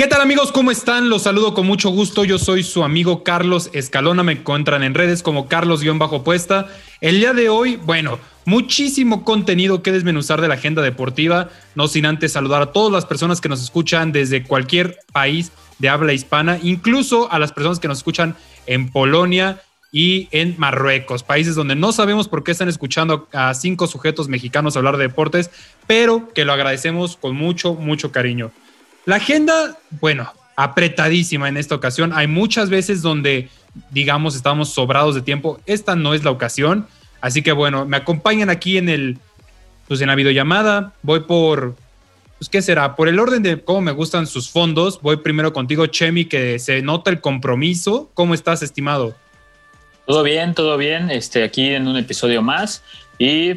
¿Qué tal amigos? ¿Cómo están? Los saludo con mucho gusto. Yo soy su amigo Carlos Escalona. Me encuentran en redes como Carlos-Puesta. El día de hoy, bueno, muchísimo contenido que desmenuzar de la agenda deportiva. No sin antes saludar a todas las personas que nos escuchan desde cualquier país de habla hispana, incluso a las personas que nos escuchan en Polonia y en Marruecos, países donde no sabemos por qué están escuchando a cinco sujetos mexicanos hablar de deportes, pero que lo agradecemos con mucho, mucho cariño. La agenda, bueno, apretadísima en esta ocasión. Hay muchas veces donde, digamos, estamos sobrados de tiempo. Esta no es la ocasión. Así que bueno, me acompañan aquí en el, pues en la videollamada. Voy por, pues qué será, por el orden de cómo me gustan sus fondos. Voy primero contigo, Chemi, que se nota el compromiso. ¿Cómo estás, estimado? Todo bien, todo bien. Este, aquí en un episodio más y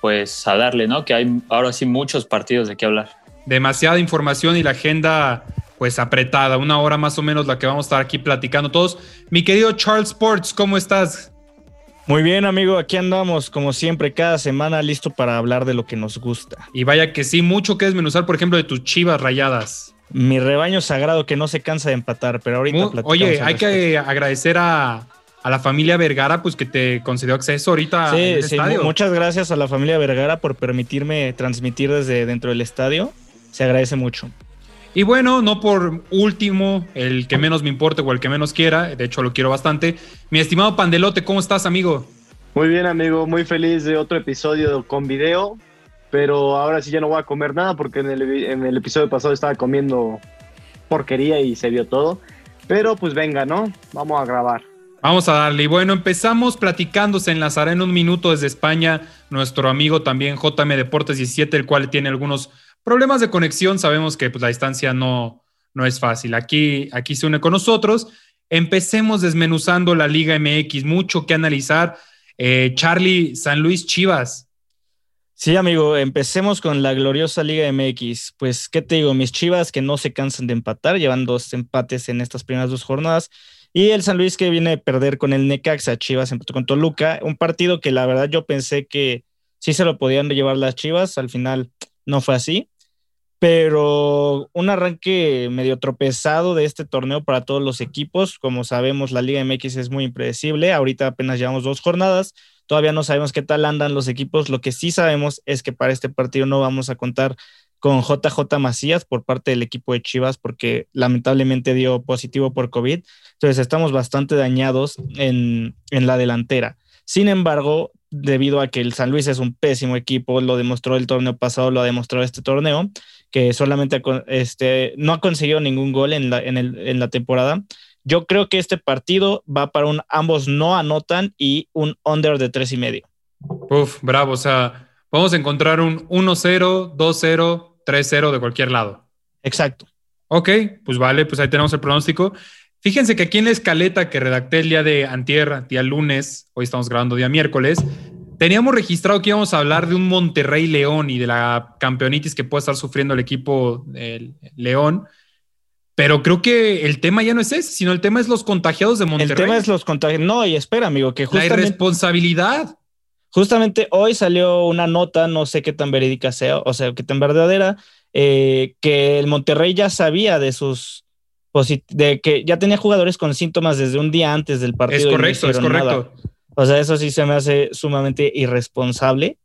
pues a darle, ¿no? Que hay ahora sí muchos partidos de qué hablar demasiada información y la agenda pues apretada, una hora más o menos la que vamos a estar aquí platicando todos. Mi querido Charles Sports, ¿cómo estás? Muy bien, amigo, aquí andamos como siempre cada semana listo para hablar de lo que nos gusta. Y vaya que sí, mucho que desmenuzar, por ejemplo, de tus chivas rayadas. Mi rebaño sagrado que no se cansa de empatar, pero ahorita platicamos. Oye, hay que agradecer a, a la familia Vergara, pues que te concedió acceso ahorita sí, sí, Muchas gracias a la familia Vergara por permitirme transmitir desde dentro del estadio se agradece mucho. Y bueno, no por último, el que menos me importe o el que menos quiera, de hecho lo quiero bastante. Mi estimado Pandelote, ¿cómo estás, amigo? Muy bien, amigo, muy feliz de otro episodio con video, pero ahora sí ya no voy a comer nada porque en el, en el episodio pasado estaba comiendo porquería y se vio todo. Pero pues venga, ¿no? Vamos a grabar. Vamos a darle. Y bueno, empezamos platicando, se enlazará en un minuto desde España nuestro amigo también JM Deportes 17, el cual tiene algunos Problemas de conexión, sabemos que pues, la distancia no, no es fácil. Aquí, aquí se une con nosotros. Empecemos desmenuzando la Liga MX, mucho que analizar. Eh, Charlie, San Luis Chivas. Sí, amigo, empecemos con la gloriosa Liga MX. Pues, ¿qué te digo? Mis Chivas que no se cansan de empatar, llevan dos empates en estas primeras dos jornadas. Y el San Luis que viene a perder con el Necaxa, Chivas empató con Toluca, un partido que la verdad yo pensé que sí se lo podían llevar las Chivas, al final no fue así pero un arranque medio tropezado de este torneo para todos los equipos. Como sabemos, la Liga MX es muy impredecible. Ahorita apenas llevamos dos jornadas. Todavía no sabemos qué tal andan los equipos. Lo que sí sabemos es que para este partido no vamos a contar con JJ Macías por parte del equipo de Chivas porque lamentablemente dio positivo por COVID. Entonces estamos bastante dañados en, en la delantera. Sin embargo, debido a que el San Luis es un pésimo equipo, lo demostró el torneo pasado, lo ha demostrado este torneo, que solamente este, no ha conseguido ningún gol en la, en, el, en la temporada. Yo creo que este partido va para un ambos no anotan y un under de tres y medio. Uf, bravo. O sea, vamos a encontrar un 1-0, 2-0, 3-0 de cualquier lado. Exacto. Ok, pues vale, pues ahí tenemos el pronóstico. Fíjense que aquí en la escaleta que redacté el día de antier, día lunes, hoy estamos grabando día miércoles, Teníamos registrado que íbamos a hablar de un Monterrey León y de la campeonitis que puede estar sufriendo el equipo del León. Pero creo que el tema ya no es ese, sino el tema es los contagiados de Monterrey. El tema es los contagiados. No, y espera, amigo, que justamente. La irresponsabilidad. Justamente hoy salió una nota, no sé qué tan verídica sea, o sea, qué tan verdadera, eh, que el Monterrey ya sabía de sus. de que ya tenía jugadores con síntomas desde un día antes del partido. Es correcto, es correcto. O sea, eso sí se me hace sumamente irresponsable,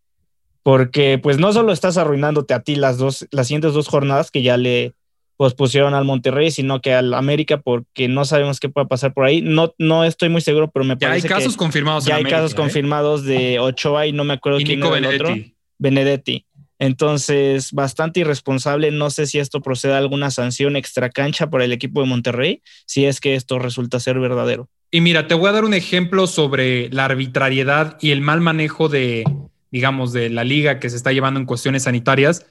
porque pues no solo estás arruinándote a ti las dos, las siguientes dos jornadas que ya le pospusieron al Monterrey, sino que al América, porque no sabemos qué pueda pasar por ahí. No, no estoy muy seguro, pero me parece que. Ya hay casos confirmados. Ya hay casos ¿eh? confirmados de Ochoa y no me acuerdo quién era el otro. Benedetti. Entonces, bastante irresponsable. No sé si esto procede a alguna sanción extra cancha por el equipo de Monterrey, si es que esto resulta ser verdadero. Y mira, te voy a dar un ejemplo sobre la arbitrariedad y el mal manejo de, digamos, de la liga que se está llevando en cuestiones sanitarias.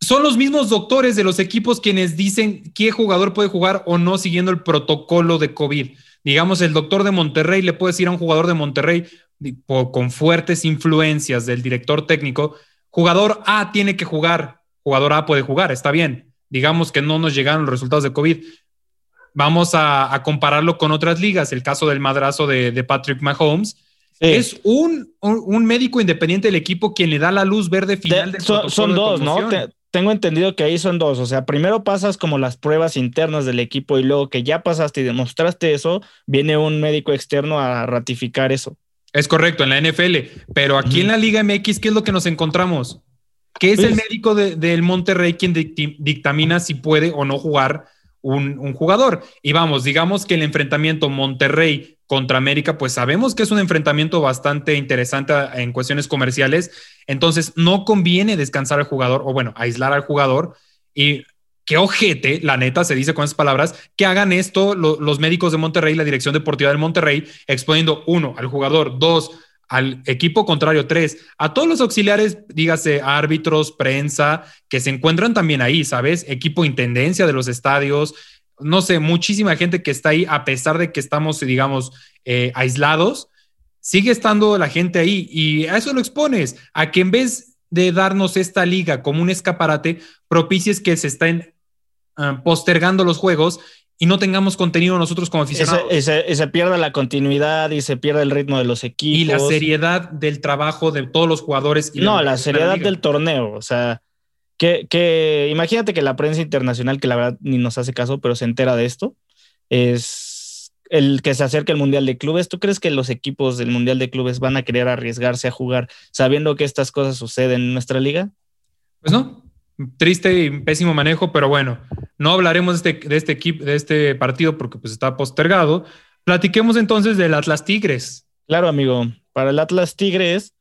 Son los mismos doctores de los equipos quienes dicen qué jugador puede jugar o no siguiendo el protocolo de COVID. Digamos, el doctor de Monterrey le puede decir a un jugador de Monterrey con fuertes influencias del director técnico, jugador A tiene que jugar, jugador A puede jugar, está bien. Digamos que no nos llegaron los resultados de COVID. Vamos a, compararlo con otras ligas, el caso del madrazo de, Patrick Mahomes. Es un, médico independiente del equipo quien le da la luz verde final del son, son dos, ¿no? tengo entendido que ahí son dos. O sea, primero pasas como las pruebas internas del equipo y luego que ya pasaste y demostraste eso, viene un médico externo a ratificar eso. Es correcto, en la NFL. Pero aquí en la Liga MX, ¿qué es lo que nos encontramos? ¿Qué es el pues médico del Monterrey quien dictamina si puede o no jugar un, jugador? Y vamos, digamos que el enfrentamiento Monterrey contra América, pues sabemos que es un enfrentamiento bastante interesante en cuestiones comerciales. Entonces, no conviene descansar al jugador o, bueno, aislar al jugador. Y qué ojete, la neta, se dice con esas palabras, que hagan esto los médicos de Monterrey, la dirección deportiva del Monterrey, exponiendo uno al jugador, dos al equipo contrario, tres, a todos los auxiliares, dígase árbitros, prensa, que se encuentran también ahí, ¿sabes? Equipo intendencia de los estadios, no sé, muchísima gente que está ahí, a pesar de que estamos, digamos, eh, aislados, sigue estando la gente ahí y a eso lo expones, a que en vez de darnos esta liga como un escaparate, propicies que se estén Ah, postergando los juegos y no tengamos contenido nosotros como aficionados. Y se, pierde la continuidad y se pierde el ritmo de los equipos. Y la seriedad del trabajo de todos los jugadores. Y no, la seriedad del torneo. O sea, que, que, imagínate que la prensa internacional, que la verdad ni nos hace caso, pero se entera de esto, es el que se acerque el Mundial de Clubes. ¿Tú crees que los equipos del Mundial de Clubes van a querer arriesgarse a jugar sabiendo que estas cosas suceden en nuestra liga? Pues no, triste y pésimo manejo, pero bueno, no hablaremos de este, de este equipo, de este partido porque pues está postergado. Platiquemos entonces del Atlas Tigres. Claro, amigo. Para el Atlas Tigres,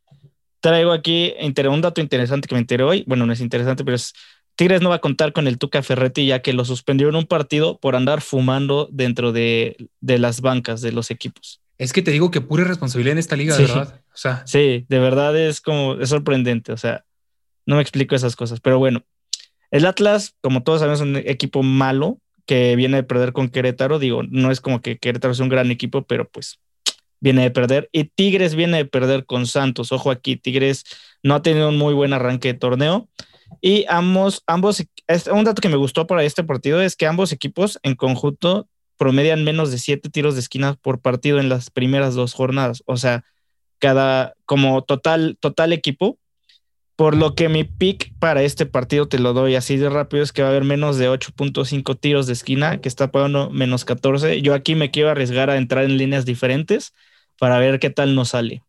traigo aquí un dato interesante que me enteré hoy. Bueno, no es interesante, pero es Tigres no va a contar con el Tuca Ferretti ya que lo suspendió en un partido por andar fumando dentro de, las bancas de los equipos. Es que te digo que pura responsabilidad en esta liga, de verdad. O sea, sí, de verdad es como es sorprendente. O sea, no me explico esas cosas, pero bueno. El Atlas, como todos sabemos, es un equipo malo que viene de perder con Querétaro. Digo, no es como que Querétaro es un gran equipo, pero pues viene de perder. Y Tigres viene de perder con Santos. Ojo aquí, Tigres no ha tenido un muy buen arranque de torneo. Y ambos, ambos, un dato que me gustó para este partido es que ambos equipos en conjunto promedian menos de siete tiros de esquina por partido en las primeras dos jornadas. O sea, cada, como total, total equipo, por lo que mi pick para este partido te lo doy así de rápido es que va a haber menos de 8.5 tiros de esquina, que está pagando menos 14. Yo aquí me quiero arriesgar a entrar en líneas diferentes para ver qué tal nos sale.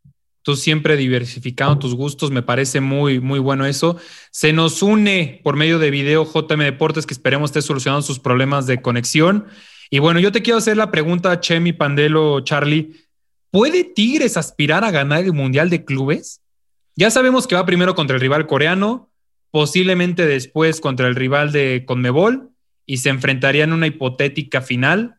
Tú siempre diversificando tus gustos, me parece muy, muy bueno eso. Se nos une por medio de video JM Deportes, que esperemos esté solucionando sus problemas de conexión. Y bueno, yo te quiero hacer la pregunta, Chemi, Pandelo, Charlie. ¿Puede Tigres aspirar a ganar el Mundial de Clubes? Ya sabemos que va primero contra el rival coreano, posiblemente después contra el rival de Conmebol y se enfrentaría en una hipotética final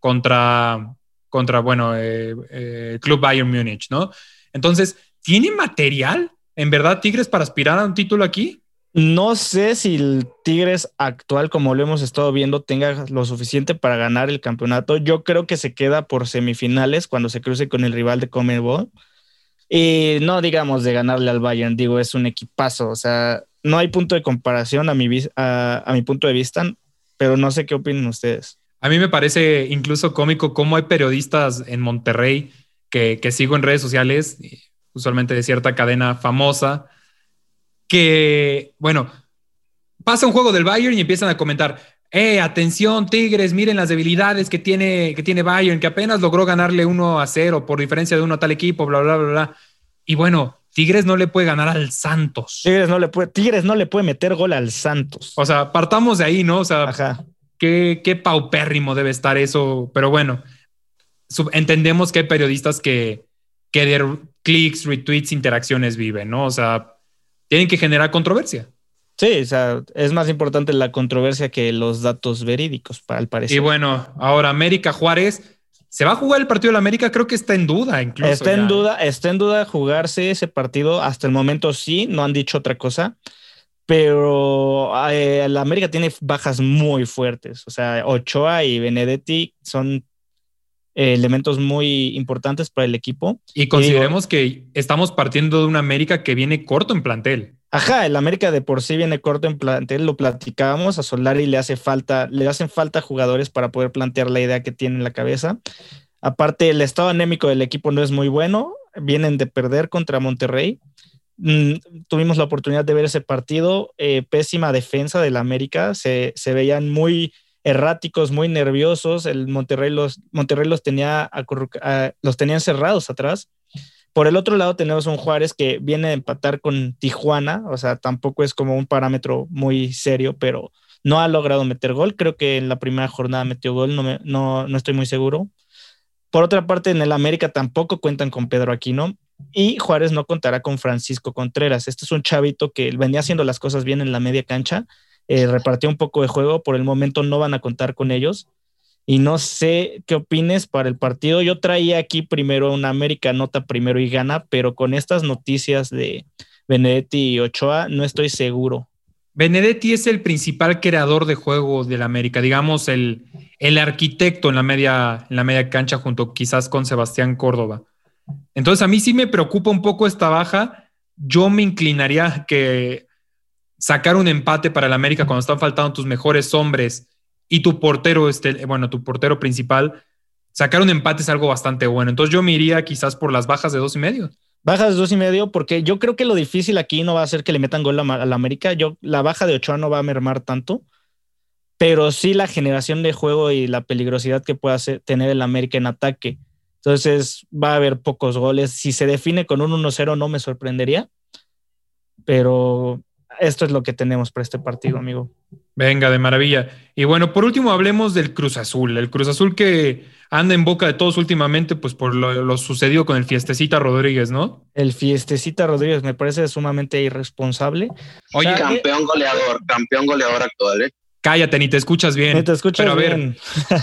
contra, contra bueno, eh, eh, Club Bayern Múnich, ¿no? Entonces, ¿tiene material en verdad Tigres para aspirar a un título aquí? No sé si el Tigres actual, como lo hemos estado viendo, tenga lo suficiente para ganar el campeonato. Yo creo que se queda por semifinales cuando se cruce con el rival de Conmebol. Y no digamos de ganarle al Bayern, digo, es un equipazo, o sea, no hay punto de comparación a mi, a, mi punto de vista, pero no sé qué opinan ustedes. A mí me parece incluso cómico cómo hay periodistas en Monterrey que, que sigo en redes sociales, usualmente de cierta cadena famosa, que, bueno, pasa un juego del Bayern y empiezan a comentar, eh, atención, Tigres, miren las debilidades que tiene, que tiene Bayern, que apenas logró ganarle 1 a 0 por diferencia de uno a tal equipo, bla, bla, bla, bla. Y bueno, Tigres no le puede ganar al Santos. Tigres no le puede, Tigres no le puede meter gol al Santos. O sea, partamos de ahí, ¿no? O sea, Qué, qué paupérrimo debe estar eso. Pero bueno, entendemos que hay periodistas que, que de clics, retweets, interacciones viven, ¿no? O sea, tienen que generar controversia. Sí, o sea, es más importante la controversia que los datos verídicos, para el parecer. Y bueno, ahora América Juárez. ¿Se va a jugar el partido de la América? Creo que está en duda, incluso. Está en duda, está en duda jugarse ese partido. Hasta el momento sí, no han dicho otra cosa. Pero eh, la América tiene bajas muy fuertes. O sea, Ochoa y Benedetti son eh, elementos muy importantes para el equipo. Y consideremos que estamos partiendo de una América que viene corto en plantel. Ajá, el América de por sí viene corto en plantel, lo platicábamos, a Solari le hace falta, le hacen falta jugadores para poder plantear la idea que tiene en la cabeza. Aparte, el estado anémico del equipo no es muy bueno, vienen de perder contra Monterrey. Mm, tuvimos la oportunidad de ver ese partido, eh, pésima defensa del América, se, se, veían muy erráticos, muy nerviosos, el Monterrey los, Monterrey los tenía, los tenían cerrados atrás por el otro lado tenemos un Juárez que viene a empatar con Tijuana, o sea, tampoco es como un parámetro muy serio, pero no ha logrado meter gol. Creo que en la primera jornada metió gol, no, no, no estoy muy seguro. Por otra parte, en el América tampoco cuentan con Pedro Aquino y Juárez no contará con Francisco Contreras. Este es un chavito que venía haciendo las cosas bien en la media cancha, eh, repartió un poco de juego, por el momento no van a contar con ellos y no sé qué opines para el partido. Yo traía aquí primero una América nota primero y gana, pero con estas noticias de Benedetti y Ochoa no estoy seguro. Benedetti es el principal creador de juego del América, digamos el, el arquitecto en la, media, en la media cancha junto quizás con Sebastián Córdoba. Entonces a mí sí me preocupa un poco esta baja. Yo me inclinaría que sacar un empate para el América cuando están faltando tus mejores hombres y tu portero, este, bueno, tu portero principal, sacar un empate es algo bastante bueno. Entonces yo me iría quizás por las bajas de dos y medio. Bajas de dos y medio, porque yo creo que lo difícil aquí no va a ser que le metan gol a, la América. Yo, la baja de Ochoa no va a mermar tanto, pero sí la generación de juego y la peligrosidad que pueda tener el América en ataque. Entonces va a haber pocos goles. Si se define con un 1-0 no me sorprendería, pero esto es lo que tenemos para este partido, amigo. Venga, de maravilla. Y bueno, por último hablemos del Cruz Azul. El Cruz Azul que anda en boca de todos últimamente, pues por lo, sucedido con el Fiestecita Rodríguez, ¿no? El Fiestecita Rodríguez me parece sumamente irresponsable. Oye, campeón goleador, campeón goleador actual, ¿eh? Cállate, ni te escuchas bien. Ni te escuchas pero a bien. Ver,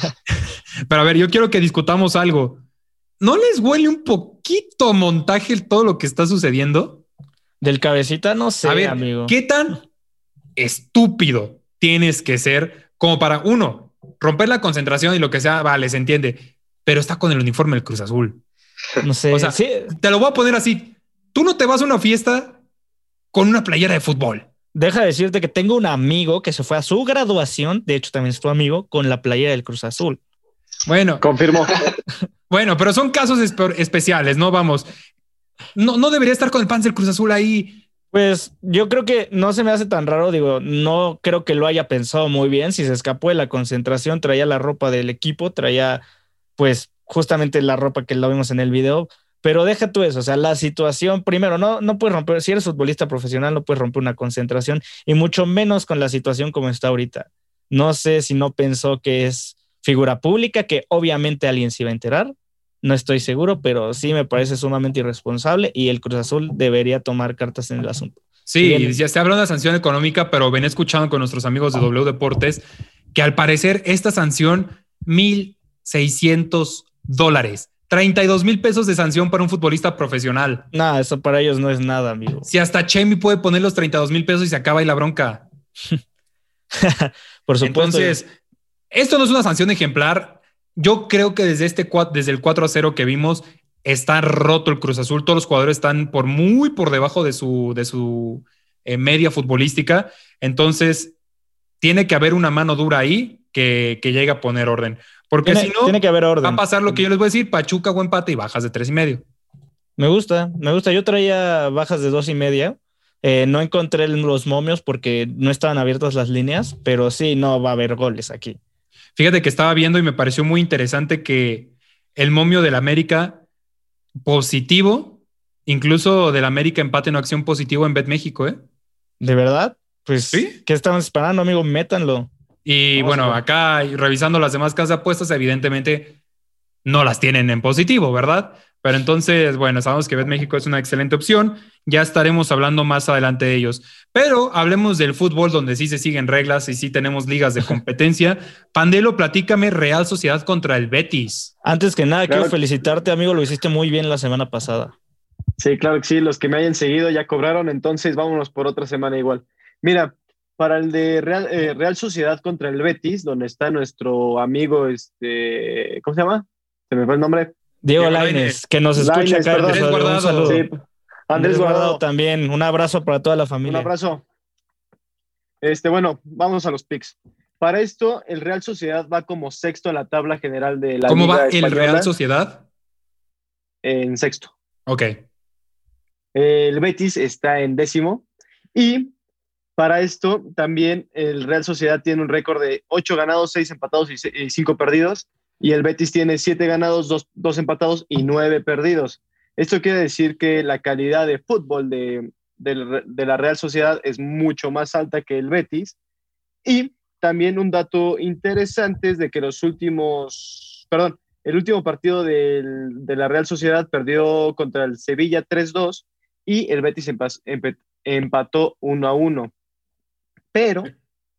pero a ver, yo quiero que discutamos algo. ¿No les huele un poquito montaje todo lo que está sucediendo? Del cabecita, no sé, a ver, amigo. ¿Qué tan estúpido tienes que ser como para uno, romper la concentración y lo que sea, vale, se entiende, pero está con el uniforme del Cruz Azul. No sé. O sea, te lo voy a poner así. Tú no te vas a una fiesta con una playera de fútbol. Deja de decirte que tengo un amigo que se fue a su graduación, de hecho también es tu amigo, con la playera del Cruz Azul. Bueno. Confirmo. bueno, pero son casos especiales, ¿no? Vamos. No, no debería estar con el pan del Cruz Azul ahí pues yo creo que no se me hace tan raro, digo, no creo que lo haya pensado muy bien, si se escapó de la concentración, traía la ropa del equipo, traía pues justamente la ropa que lo vimos en el video, pero deja tú eso, o sea, la situación, primero, no, no puedes romper, si eres futbolista profesional, no puedes romper una concentración y mucho menos con la situación como está ahorita. No sé si no pensó que es figura pública, que obviamente alguien se iba a enterar, no estoy seguro, pero sí me parece sumamente irresponsable y el Cruz Azul debería tomar cartas en el asunto. Sí, ya se habla de una sanción económica, pero ven escuchando con nuestros amigos de W Deportes que al parecer esta sanción, 1.600 dólares. 32 mil pesos de sanción para un futbolista profesional. Nada, eso para ellos no es nada, amigo. Si hasta Chemi puede poner los 32 mil pesos y se acaba ahí la bronca. Por supuesto. Entonces, esto no es una sanción ejemplar yo creo que desde, este, desde el 4 a 0 que vimos, está roto el Cruz Azul. Todos los jugadores están por muy por debajo de su, de su eh, media futbolística. Entonces, tiene que haber una mano dura ahí que, que llegue a poner orden. Porque si no, tiene que haber orden. va a pasar lo que yo les voy a decir: Pachuca o empate y bajas de tres y medio. Me gusta, me gusta. Yo traía bajas de dos y media. Eh, no encontré los momios porque no estaban abiertas las líneas, pero sí, no va a haber goles aquí. Fíjate que estaba viendo y me pareció muy interesante que el momio del América positivo, incluso del América empate en acción positivo en Bet México, ¿eh? ¿De verdad? Pues, ¿Sí? ¿qué estamos esperando, amigo? Métanlo. Y bueno, acá revisando las demás casas de apuestas, evidentemente no las tienen en positivo, ¿verdad? Pero entonces, bueno, sabemos que Bet México es una excelente opción. Ya estaremos hablando más adelante de ellos. Pero hablemos del fútbol, donde sí se siguen reglas y sí tenemos ligas de competencia. Pandelo, platícame Real Sociedad contra el Betis. Antes que nada, Claro. quiero felicitarte, amigo. Lo hiciste muy bien la semana pasada. Sí, claro que sí, los que me hayan seguido ya cobraron, entonces vámonos por otra semana igual. Mira, para el de Real, eh, Real Sociedad contra el Betis, donde está nuestro amigo, este, ¿cómo se llama? Se me fue el nombre. Diego Diego Lainez, Lainez. que nos escucha Lainez, acá. Andrés Un Guardado. saludo. Sí, Andrés Guardado, también. Un abrazo para toda la un familia. abrazo. Este, bueno, vamos a los picks. Para esto, el Real Sociedad va como sexto en la tabla general de la ¿Cómo Liga va el Real Sociedad? En sexto. Ok. El Betis está en décimo. Y para esto también el Real Sociedad tiene un récord de 8 ganados, 6 empatados y 5 perdidos. Y el Betis tiene 7 ganados, 2, empatados y 9 perdidos. Esto quiere decir que la calidad de fútbol de, de la Real Sociedad es mucho más alta que el Betis. Y también un dato interesante es de que los últimos, perdón, el último partido del- de la Real Sociedad perdió contra el Sevilla 3-2 y el Betis empató 1 a 1. Pero,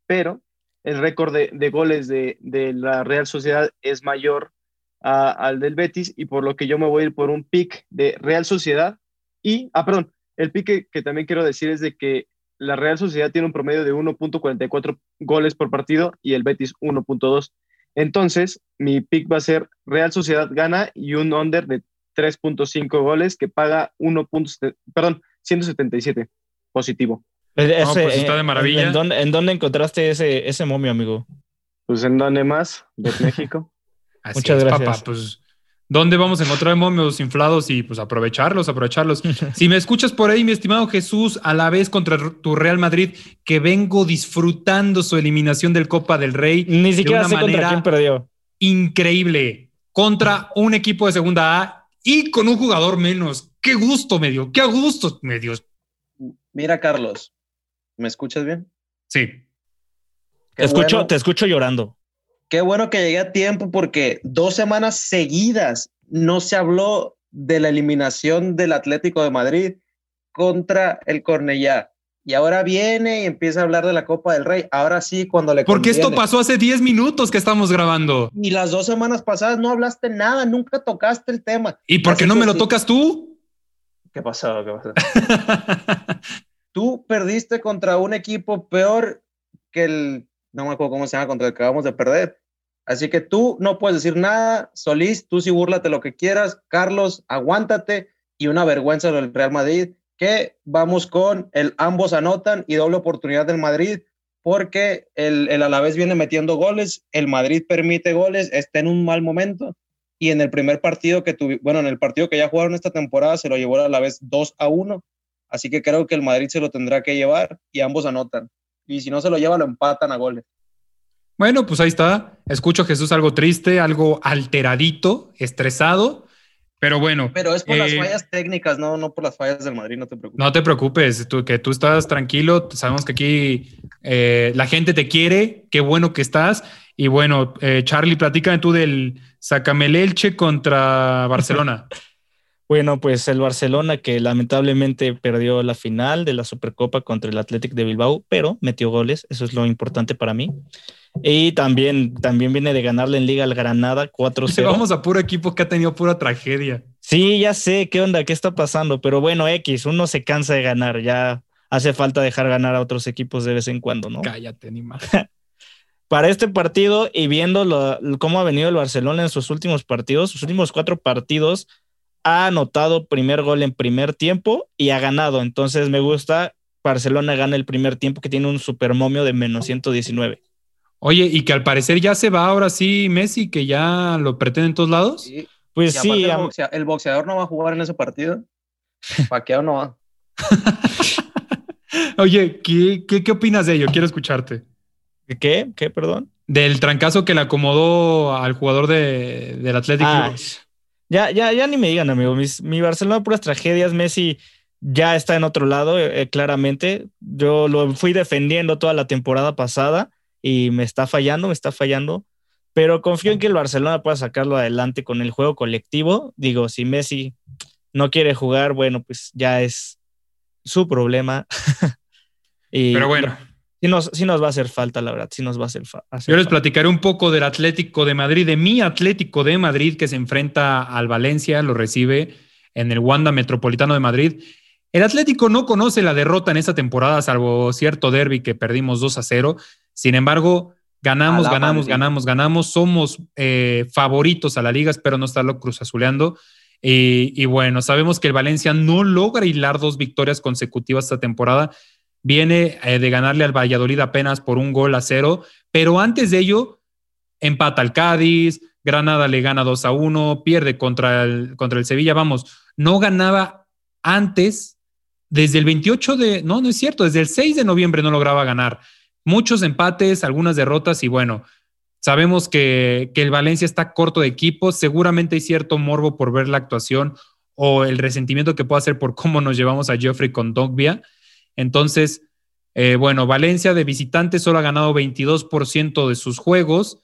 pero el récord de, goles de, de la Real Sociedad es mayor al del Betis y por lo que yo me voy a ir por un pick de Real Sociedad y, ah, perdón, el pick que, que también quiero decir es de que la Real Sociedad tiene un promedio de 1.44 goles por partido y el Betis 1.2. Entonces, mi pick va a ser Real Sociedad gana y un under de 3.5 goles que paga 1. perdón, 177 positivo. Ese- No, pues está de eh, maravilla. ¿En dónde, en dónde encontraste ese, ese momio, amigo? Pues en dónde más? De México. Así Muchas es, gracias. papá. Pues, ¿dónde vamos a encontrar momios inflados y pues aprovecharlos, aprovecharlos? si me escuchas por ahí, mi estimado Jesús, a la vez contra tu Real Madrid, que vengo disfrutando su eliminación del Copa del Rey Ni siquiera una sé contra quién perdió. increíble contra un equipo de segunda A y con un jugador menos. Qué gusto me dio, qué gusto me dio. Mira, Carlos, ¿me escuchas bien? Sí. Te escucho, bueno. te escucho llorando. Qué bueno que llegué a tiempo porque dos semanas seguidas no se habló de la eliminación del Atlético de Madrid contra el Cornellá. Y ahora viene y empieza a hablar de la Copa del Rey. Ahora sí, cuando le Porque esto pasó hace 10 minutos que estamos grabando. Y las dos semanas pasadas no hablaste nada, nunca tocaste el tema. ¿Y por qué no me lo tocas tú? ¿Qué pasó? ¿Qué pasó? Tú perdiste contra un equipo peor que el, no me acuerdo cómo se llama, contra el que acabamos de perder. Así que tú no puedes decir nada, Solís, tú sí búrlate lo que quieras, Carlos, aguántate y una vergüenza del Real Madrid, que vamos con el ambos anotan y doble oportunidad del Madrid, porque el, el Alavés viene metiendo goles, el Madrid permite goles, está en un mal momento y en el primer partido que tuvi, bueno, en el partido que ya jugaron esta temporada se lo llevó el Alavés 2 a 1, así que creo que el Madrid se lo tendrá que llevar y ambos anotan. Y si no se lo lleva, lo empatan a goles. Bueno, pues ahí está. Escucho a Jesús algo triste, algo alteradito, estresado, pero bueno. Pero es por las eh, fallas técnicas, no, no por las fallas del Madrid, no te preocupes. No te preocupes, tú, que tú estás tranquilo. Sabemos que aquí eh, la gente te quiere. Qué bueno que estás. Y bueno, eh, Charlie, platícame tú del Sacamelelche contra Barcelona. Bueno, pues el Barcelona que lamentablemente perdió la final de la Supercopa contra el Athletic de Bilbao, pero metió goles, eso es lo importante para mí. Y también, también viene de ganarle en Liga al Granada 4-0. Vamos a puro equipo que ha tenido pura tragedia. Sí, ya sé qué onda, qué está pasando, pero bueno, X, uno se cansa de ganar, ya hace falta dejar ganar a otros equipos de vez en cuando, ¿no? Cállate, ni más. Para este partido y viendo lo- cómo ha venido el Barcelona en sus últimos partidos, sus últimos cuatro partidos, ha anotado primer gol en primer tiempo y ha ganado. Entonces me gusta, Barcelona gana el primer tiempo que tiene un supermomio de menos 119. Oye, y que al parecer ya se va ahora sí Messi, que ya lo pretende en todos lados. Sí, Pues sí, el, boxeador no va a jugar en ese partido. Paqueado no va. Oye, ¿qué, qué, qué opinas de ello? Quiero escucharte. ¿qué? ¿Qué? Perdón. Del trancazo que le acomodó al jugador de, del Atlético. Ah, ya, ya, ya ni me digan, amigo. Mis- mi Barcelona, puras tragedias. Messi ya está en otro lado, eh, eh, claramente. Yo lo fui defendiendo toda la temporada pasada y me está fallando, me está fallando. pero confío en que el Barcelona pueda sacarlo adelante con el juego colectivo. Digo, si Messi no quiere jugar, bueno, pues ya es su problema. pero bueno. Sí nos, nos, va a hacer falta, la verdad, sí nos va a hacer, falta. Yo les platicaré un poco del Atlético de Madrid, de mi Atlético de Madrid que se enfrenta al Valencia, lo recibe en el Wanda Metropolitano de Madrid. El Atlético no conoce la derrota en esta temporada, salvo cierto derby que perdimos 2 a 0. Sin embargo, ganamos, ganamos, ganamos, ganamos. Somos eh, favoritos a la liga, espero no estarlo cruzazuleando. Y, y bueno, sabemos que el Valencia no logra hilar dos victorias consecutivas esta temporada viene eh, de ganarle al Valladolid apenas por un gol a cero, pero antes de ello empata al Cádiz, Granada le gana 2 a 1, pierde contra el, contra el Sevilla, vamos, no ganaba antes, desde el 28 de, no, no es cierto, desde el 6 de noviembre no lograba ganar. Muchos empates, algunas derrotas y bueno, sabemos que, que el Valencia está corto de equipo, seguramente hay cierto morbo por ver la actuación o el resentimiento que puede hacer por cómo nos llevamos a Jeffrey con Dogbia. Entonces, eh, bueno, Valencia de visitante solo ha ganado 22% de sus juegos.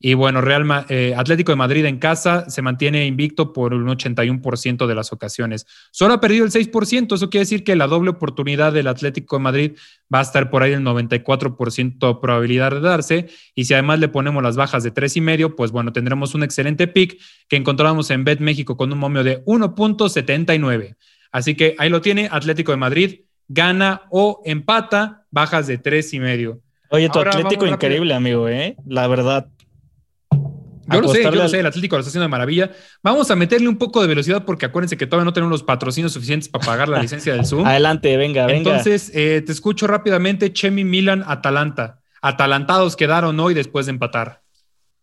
Y bueno, Real eh, Atlético de Madrid en casa se mantiene invicto por un 81% de las ocasiones. Solo ha perdido el 6%, eso quiere decir que la doble oportunidad del Atlético de Madrid va a estar por ahí el 94% probabilidad de darse. Y si además le ponemos las bajas de tres y medio, pues bueno, tendremos un excelente pick que encontramos en Bet México con un momio de 1.79. Así que ahí lo tiene Atlético de Madrid gana o empata, bajas de tres y medio. Oye, tu Atlético increíble, amigo, ¿eh? La verdad. Yo lo sé, yo lo sé, el Atlético lo está haciendo de maravilla. Vamos a meterle un poco de velocidad porque acuérdense que todavía no tenemos los patrocinios suficientes para pagar la licencia del Zoom. Adelante, venga, venga. Entonces, eh, te escucho rápidamente. Chemi, Milan, Atalanta. Atalantados quedaron hoy después de empatar.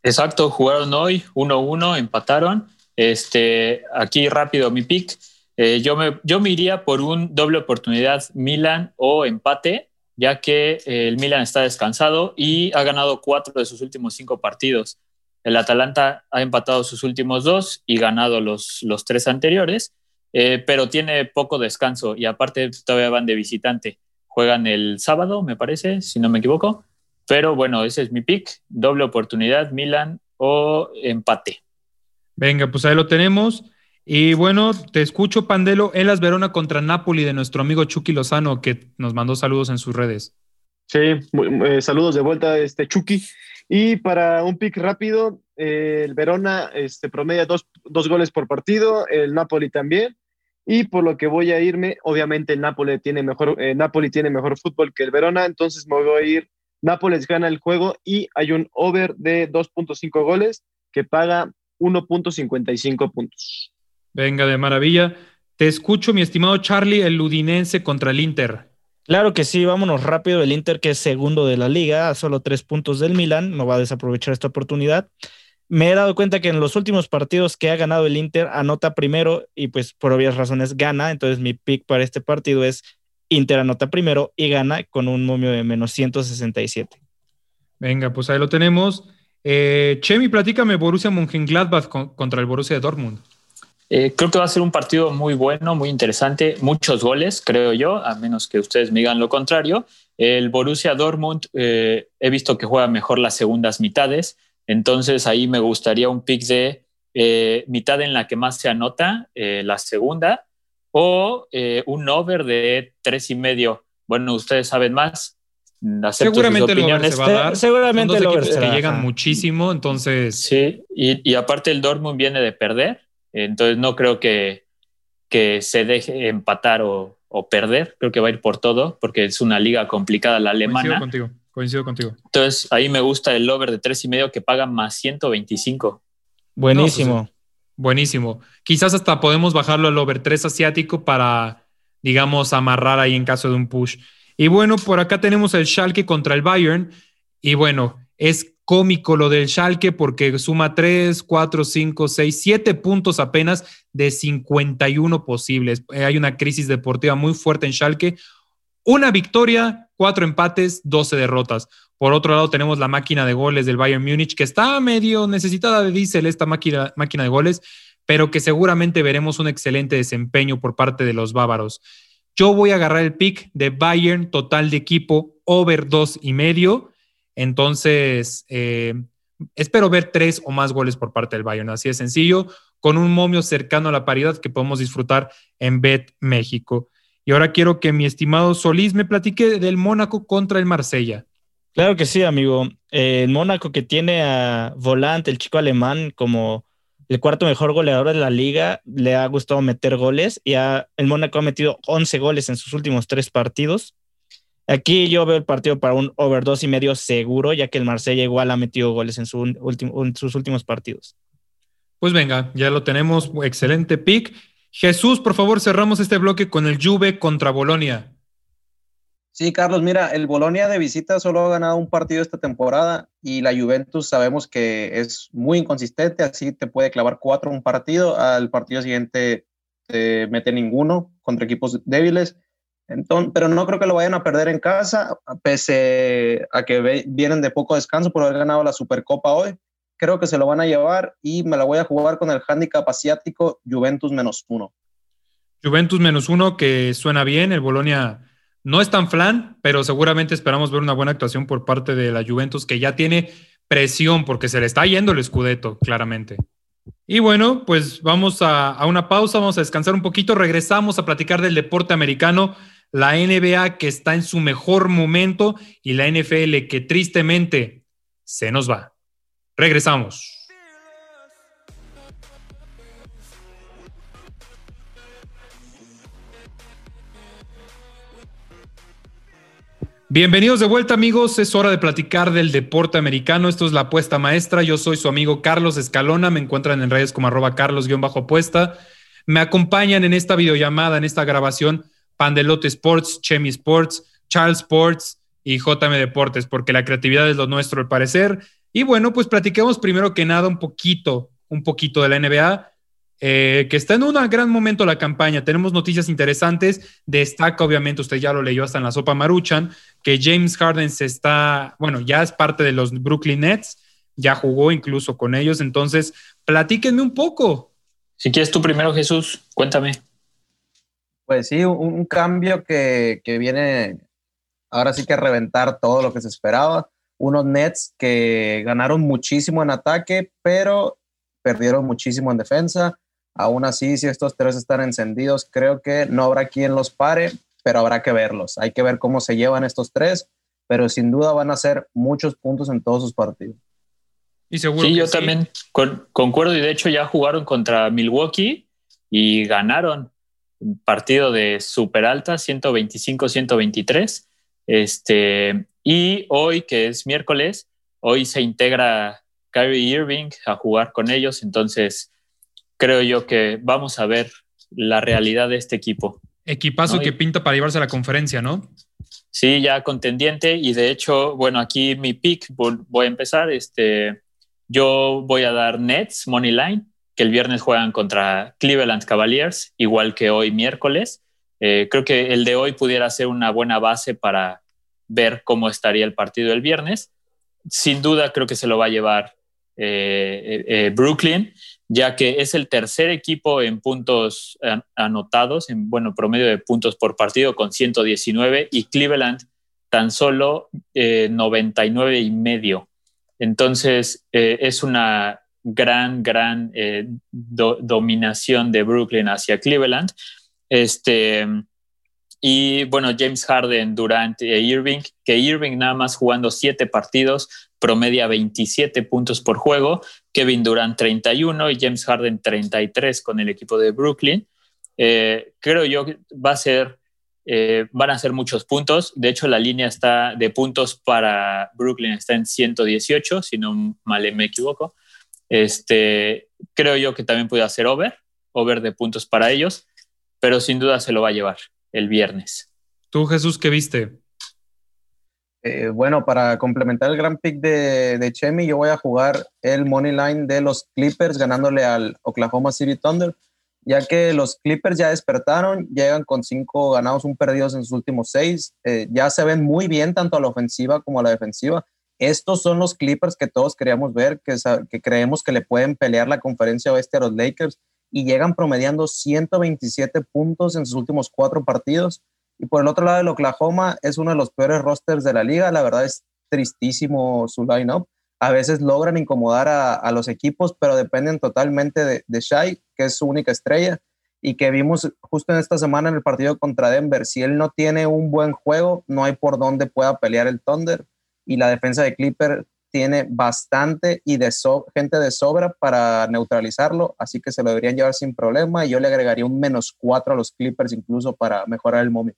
Exacto, jugaron hoy 1-1, empataron. Este, aquí rápido mi pick. Eh, yo, me, yo iría por un doble oportunidad Milan o empate, ya que eh, el Milan está descansado y ha ganado cuatro de sus últimos cinco partidos. El Atalanta ha empatado sus últimos dos y ganado los, los tres anteriores, eh, pero tiene poco descanso y aparte todavía van de visitante. Juegan el sábado, me parece, si no me equivoco. Pero bueno, ese es mi pick, doble oportunidad, Milan o empate. Venga, pues ahí lo tenemos. Y bueno, te escucho, Pandelo, Elas Verona contra Napoli de nuestro amigo Chucky Lozano, que nos mandó saludos en sus redes. Sí, eh, saludos de vuelta, este Chucky. Y para un pick rápido, eh, el Verona este, promedia dos, goles por partido, el Napoli también. Y por lo que voy a irme, obviamente el Napoli tiene mejor, eh, Napoli tiene mejor fútbol que el Verona, entonces me voy a ir. Nápoles gana el juego y hay un over de 2.5 goles que paga 1.55 puntos. Venga, de maravilla. Te escucho, mi estimado Charlie, el Ludinense contra el Inter. Claro que sí, vámonos rápido. El Inter, que es segundo de la liga, a solo tres puntos del Milan, no va a desaprovechar esta oportunidad. Me he dado cuenta que en los últimos partidos que ha ganado el Inter, anota primero y pues por obvias razones gana. Entonces mi pick para este partido es Inter anota primero y gana con un momio de menos 167. Venga, pues ahí lo tenemos. Eh, Chemi, platícame Borussia Mönchengladbach contra el Borussia de Dortmund. Eh, creo que va a ser un partido muy bueno, muy interesante, muchos goles, creo yo, a menos que ustedes me digan lo contrario. El Borussia Dortmund eh, he visto que juega mejor las segundas mitades, entonces ahí me gustaría un pick de eh, mitad en la que más se anota, la segunda, o un over de tres y medio. Bueno, ustedes saben más. Seguramente lo se va a dar. Seguramente Son dos que llegan muchísimo, entonces. Sí, y, y aparte el Dortmund viene de perder, entonces no creo que, que se deje empatar o, perder. Creo que va a ir por todo porque es una liga complicada la alemana. Coincido contigo, coincido contigo. Entonces ahí me gusta el over de tres y medio que paga más 125. Buenísimo. Pues, buenísimo. Quizás hasta podemos bajarlo al over 3 asiático para, digamos, amarrar ahí en caso de un push. Y bueno, por acá tenemos el Schalke contra el Bayern. Y bueno, es cómico lo del Schalke porque suma 3, 4, 5, 6, 7 puntos apenas de 51 posibles. Eh, hay una crisis deportiva muy fuerte en Schalke. Una victoria, cuatro empates, 12 derrotas. Por otro lado, tenemos la máquina de goles del Bayern Múnich, que está medio necesitada de diésel esta máquina, máquina de goles, pero que seguramente veremos un excelente desempeño por parte de los bávaros. Yo voy a agarrar el pick de Bayern total de equipo over dos y medio entonces, eh, espero ver tres o más goles por parte del Bayern. Así de sencillo, con un momio cercano a la paridad que podemos disfrutar en Bet México. Y ahora quiero que mi estimado Solís me platique del Mónaco contra el Marsella. Claro que sí, amigo. Eh, el Mónaco que tiene a Volante, el chico alemán, como el cuarto mejor goleador de la liga, le ha gustado meter goles y el Mónaco ha metido 11 goles en sus últimos tres partidos. Aquí yo veo el partido para un over dos y medio seguro, ya que el Marsella igual ha metido goles en, en sus últimos partidos. Pues venga, ya lo tenemos. Excelente pick. Jesús, por favor, cerramos este bloque con el Juve contra Bolonia. Sí, Carlos, mira, el Bolonia de visita solo ha ganado un partido esta temporada y la Juventus sabemos que es muy inconsistente, así te puede clavar cuatro un partido, al partido siguiente te mete ninguno contra equipos débiles. Entonces, pero no creo que lo vayan a perder en casa, pese a que vienen de poco descanso por haber ganado la Supercopa hoy. Creo que se lo van a llevar y me la voy a jugar con el handicap asiático Juventus menos uno. Juventus menos uno, que suena bien. El Bolonia no es tan flan, pero seguramente esperamos ver una buena actuación por parte de la Juventus, que ya tiene presión porque se le está yendo el escudeto, claramente. Y bueno, pues vamos a, a una pausa, vamos a descansar un poquito, regresamos a platicar del deporte americano la NBA que está en su mejor momento y la NFL que tristemente se nos va. Regresamos. Bienvenidos de vuelta amigos, es hora de platicar del deporte americano, esto es la apuesta maestra, yo soy su amigo Carlos Escalona, me encuentran en redes como arroba carlos-apuesta, me acompañan en esta videollamada, en esta grabación Pandelote Sports, Chemi Sports, Charles Sports y JM Deportes, porque la creatividad es lo nuestro al parecer. Y bueno, pues platiquemos primero que nada un poquito, un poquito de la NBA, eh, que está en un gran momento la campaña. Tenemos noticias interesantes. Destaca, obviamente, usted ya lo leyó hasta en la sopa Maruchan, que James Harden se está, bueno, ya es parte de los Brooklyn Nets, ya jugó incluso con ellos. Entonces, platíquenme un poco. Si quieres tú primero, Jesús, cuéntame. Pues sí, un, cambio que, viene ahora sí que a reventar todo lo que se esperaba. Unos Nets que ganaron muchísimo en ataque, pero perdieron muchísimo en defensa. Aún así, si estos tres están encendidos, creo que no habrá quien los pare, pero habrá que verlos. Hay que ver cómo se llevan estos tres, pero sin duda van a ser muchos puntos en todos sus partidos. Y seguro sí, yo también concuerdo y de hecho ya jugaron contra Milwaukee y ganaron partido de super alta, 125-123. Este, y hoy, que es miércoles, hoy se integra Kyrie Irving a jugar con ellos. Entonces, creo yo que vamos a ver la realidad de este equipo. Equipazo que pinta para llevarse a la conferencia, ¿no? Sí, ya contendiente. Y de hecho, bueno, aquí mi pick, voy a empezar. Este, yo voy a dar Nets, Money Line que el viernes juegan contra Cleveland Cavaliers, igual que hoy miércoles. Eh, creo que el de hoy pudiera ser una buena base para ver cómo estaría el partido el viernes. Sin duda creo que se lo va a llevar eh, eh, Brooklyn, ya que es el tercer equipo en puntos anotados, en bueno, promedio de puntos por partido con 119 y Cleveland tan solo 99 y medio. Entonces es una gran, gran eh, dominación de Brooklyn hacia Cleveland. Este, y bueno, James Harden, Durant e Irving, que Irving nada más jugando siete partidos, promedia 27 puntos por juego, Kevin Durant 31 y James Harden 33 con el equipo de Brooklyn. Eh, creo yo que va a ser, eh, van a ser muchos puntos. De hecho, la línea está de puntos para Brooklyn está en 118, si no mal me equivoco. Este, creo yo que también puede hacer over, over de puntos para ellos, pero sin duda se lo va a llevar el viernes. ¿Tú, Jesús, qué viste? Eh, bueno, para complementar el gran pick de, de, Chemi, yo voy a jugar el money line de los Clippers ganándole al Oklahoma City Thunder, ya que los Clippers ya despertaron, llegan con cinco ganados, un perdidos en sus últimos seis, eh, ya se ven muy bien tanto a la ofensiva como a la defensiva estos son los Clippers que todos queríamos ver, que, creemos que le pueden pelear la conferencia oeste a los Lakers y llegan promediando 127 puntos en sus últimos cuatro partidos. Y por el otro lado, el Oklahoma es uno de los peores rosters de la liga. La verdad es tristísimo su line-up. a veces logran incomodar a, los equipos, pero dependen totalmente de, de Shai, que es su única estrella y que vimos justo en esta semana en el partido contra Denver. Si él no tiene un buen juego, no hay por dónde pueda pelear el Thunder y la defensa de Clipper tiene bastante y de gente de sobra para neutralizarlo, así que se lo deberían llevar sin problema y yo le agregaría un menos cuatro a los Clippers incluso para mejorar el momio.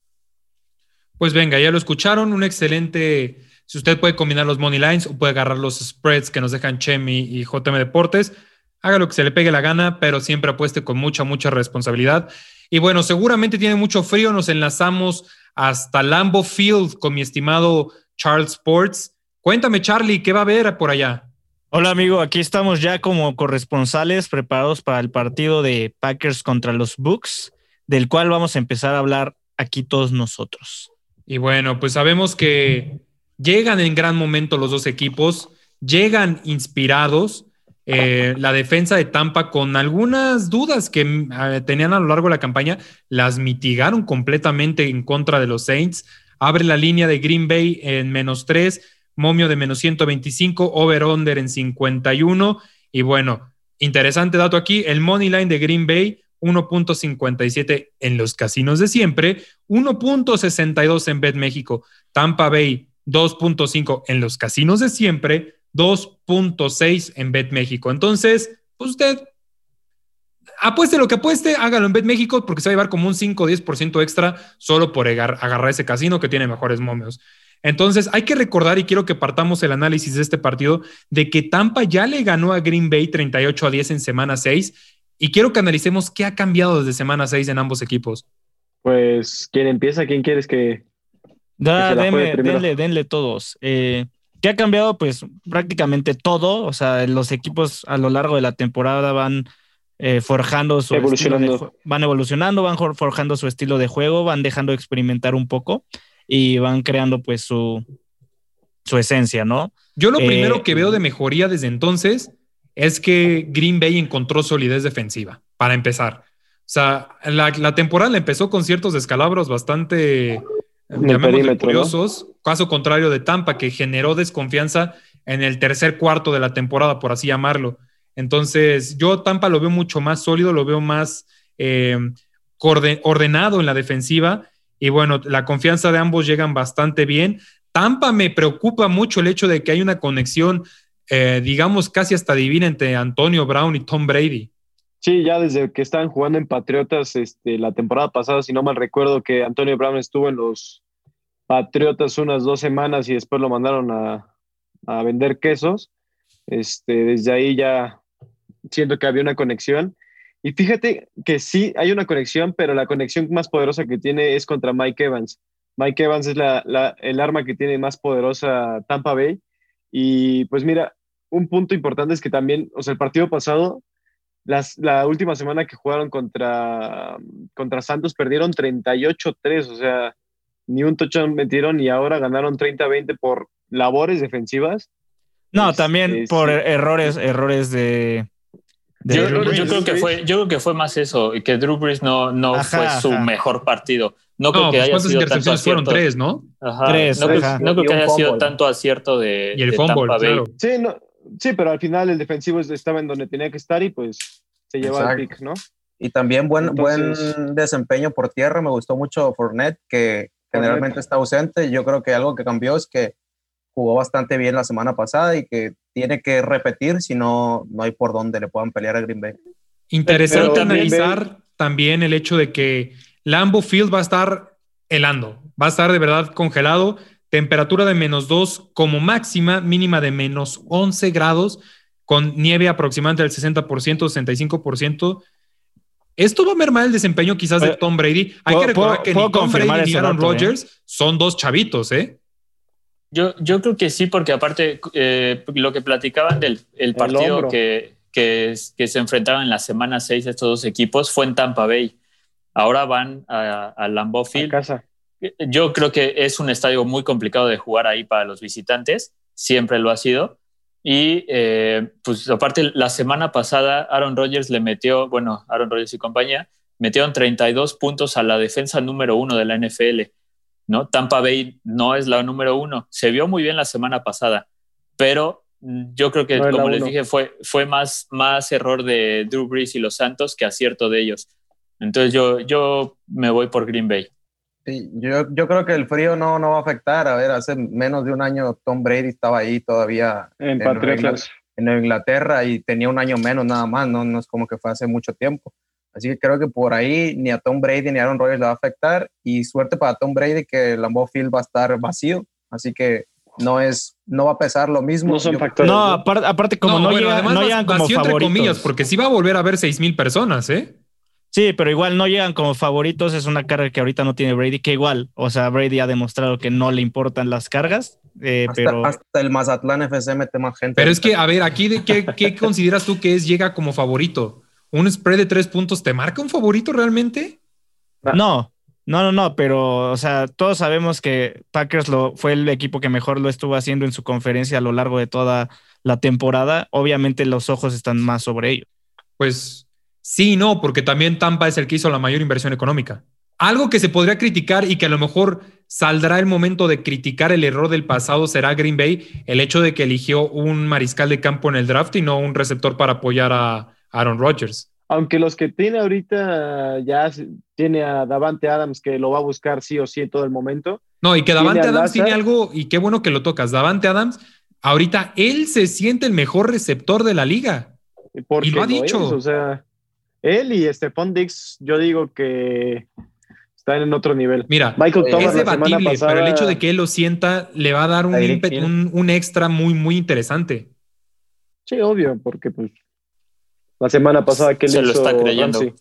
Pues venga, ya lo escucharon, un excelente, si usted puede combinar los money lines o puede agarrar los spreads que nos dejan Chemi y JM Deportes, haga lo que se le pegue la gana, pero siempre apueste con mucha, mucha responsabilidad. Y bueno, seguramente tiene mucho frío, nos enlazamos hasta Lambo Field con mi estimado Charles Sports. Cuéntame, Charlie, ¿qué va a haber por allá? Hola amigo, aquí estamos ya como corresponsales preparados para el partido de Packers contra los Bucks, del cual vamos a empezar a hablar aquí todos nosotros. Y bueno, pues sabemos que llegan en gran momento los dos equipos, llegan inspirados. Eh, la defensa de Tampa con algunas dudas que mm, tenían a lo largo de la campaña, las mitigaron completamente en contra de los Saints. Abre la línea de Green Bay en menos 3, momio de menos 125, over-under en 51. Y bueno, interesante dato aquí, el money line de Green Bay 1.57 en los casinos de siempre, 1.62 en Bet México, Tampa Bay 2.5 en los casinos de siempre, 2.6 en Bet México. Entonces, usted apueste lo que apueste, hágalo en Bet México porque se va a llevar como un 5 o 10% extra solo por agarrar ese casino que tiene mejores momios. Entonces, hay que recordar y quiero que partamos el análisis de este partido de que Tampa ya le ganó a Green Bay 38 a 10 en semana 6 y quiero que analicemos qué ha cambiado desde semana 6 en ambos equipos. Pues, ¿quién empieza? ¿Quién quieres que.? Da, denle, denle, todos. Eh, ¿Qué ha cambiado? Pues prácticamente todo. O sea, los equipos a lo largo de la temporada van eh, forjando su evolucionando. van evolucionando, van forjando su estilo de juego, van dejando de experimentar un poco y van creando pues su, su esencia, ¿no? Yo lo primero eh, que veo de mejoría desde entonces es que Green Bay encontró solidez defensiva, para empezar. O sea, la, temporada empezó con ciertos descalabros bastante curiosos, caso contrario de Tampa, que generó desconfianza en el tercer cuarto de la temporada, por así llamarlo. Entonces, yo Tampa lo veo mucho más sólido, lo veo más eh, ordenado en la defensiva. Y bueno, la confianza de ambos llegan bastante bien. Tampa me preocupa mucho el hecho de que hay una conexión eh, digamos, casi hasta divina entre Antonio Brown y Tom Brady. Sí, ya desde que estaban jugando en Patriotas este, la temporada pasada, si no mal recuerdo, que Antonio Brown estuvo en los Patriotas unas dos semanas y después lo mandaron a, a vender quesos. Este, desde ahí ya siento que había una conexión. Y fíjate que sí hay una conexión, pero la conexión más poderosa que tiene es contra Mike Evans. Mike Evans es la, la, el arma que tiene más poderosa Tampa Bay. Y pues mira, un punto importante es que también, o sea, el partido pasado, las, la última semana que jugaron contra, contra Santos perdieron 38-3, o sea, ni un touchdown metieron y ahora ganaron 30-20 por labores defensivas. No, también por errores, errores de, yo, creo que fue, yo creo que fue más eso, que Drew Brees no, no fue su mejor partido. No, creo que haya sido tanto acierto. fueron tres, ¿no? Tres, no, creo que haya sido tanto acierto de, y el fumble, Claro. Sí, no, Sí, pero al final el defensivo estaba en donde tenía que estar y pues se lleva el pick, ¿no? Y también buen, buen desempeño por tierra. Me gustó mucho Fournette, que generalmente está ausente. Yo creo que algo que cambió es que jugó bastante bien la semana pasada y que tiene que repetir, si no, no hay por dónde le puedan pelear a Green Bay. Interesante analizar también el hecho de que Lambo Field va a estar helando, va a estar de verdad congelado temperatura de menos 2 como máxima, mínima de menos 11 grados, con nieve aproximadamente del 60%, 65%. Esto va a mermar el desempeño quizás de Tom Brady. Hay que recordar que ni Tom Brady ni Aaron ¿eh? Rodgers son dos chavitos, ¿eh? Yo, yo creo que sí, porque aparte eh, lo que platicaban del el partido que, que, que, se enfrentaban en la semana 6 estos dos equipos fue en Tampa Bay. Ahora van a, a Lambeau Field. casa yo creo que es un estadio muy complicado de jugar ahí para los visitantes, siempre lo ha sido. Y eh, pues aparte, la semana pasada Aaron Rodgers le metió, bueno, Aaron Rodgers y compañía, metieron 32 puntos a la defensa número uno de la NFL. ¿No? Tampa Bay no es la número uno. Se vio muy bien la semana pasada, pero yo creo que, No como les uno. dije, fue, fue más, más error de Drew Brees y los Santos que acierto de ellos. Entonces yo, yo me voy por Green Bay. Sí, yo, yo creo que el frío no, no va a afectar. A ver, hace menos de un año Tom Brady estaba ahí todavía En Nueva Patriotas. en Inglaterra y tenía un año menos nada más, no, no es como que fue hace mucho tiempo. Así que creo que por ahí ni a Tom Brady ni a Aaron Rodgers le va a afectar y suerte para Tom Brady que el Lambeau Field va a estar vacío, así que no es no va a pesar lo mismo. No son Yo- factores. No, ¿no? aparte, aparte como no, bueno, llega- además no llegan como vacío entre favoritos. comillas, porque sí va a volver a ver seis mil personas, ¿eh? Sí, pero igual no llegan como favoritos. Es una carga que ahorita no tiene Brady, que igual, o sea, Brady ha demostrado que no le importan las cargas, eh, hasta, pero hasta el Mazatlán FC mete más gente. Pero es que, a ver, aquí, de, ¿qué, qué consideras tú que es llega como favorito? ¿Un spread de tres puntos te marca un favorito realmente? no, no, no, no, pero, o sea, todos sabemos que Packers lo, fue el equipo que mejor lo estuvo haciendo en su conferencia a lo largo de toda la temporada. Obviamente los ojos están más sobre ellos. Pues sí, y no, porque también Tampa es el que hizo la mayor inversión económica. Algo que se podría criticar y que a lo mejor saldrá el momento de criticar el error del pasado será Green Bay, el hecho de que eligió un mariscal de campo en el draft y no un receptor para apoyar a Aaron Rodgers. Aunque los que tiene ahorita ya tiene a Davante Adams que lo va a buscar sí o sí en todo el momento. No, y que Davante Tiene Adams tiene algo, y qué bueno que lo tocas. Davante Adams, ahorita él se siente el mejor receptor de la liga. Porque Y lo ha es, dicho. o sea, él y Stephon Dix, yo digo que están en otro nivel. Mira, Michael Es Thomas es debatible, pasada. pero el hecho de que él lo sienta le va a dar un, un, un extra muy, muy interesante. Sí, obvio, porque pues la semana pasada que él Se lo hizo está creyendo. Ramsey.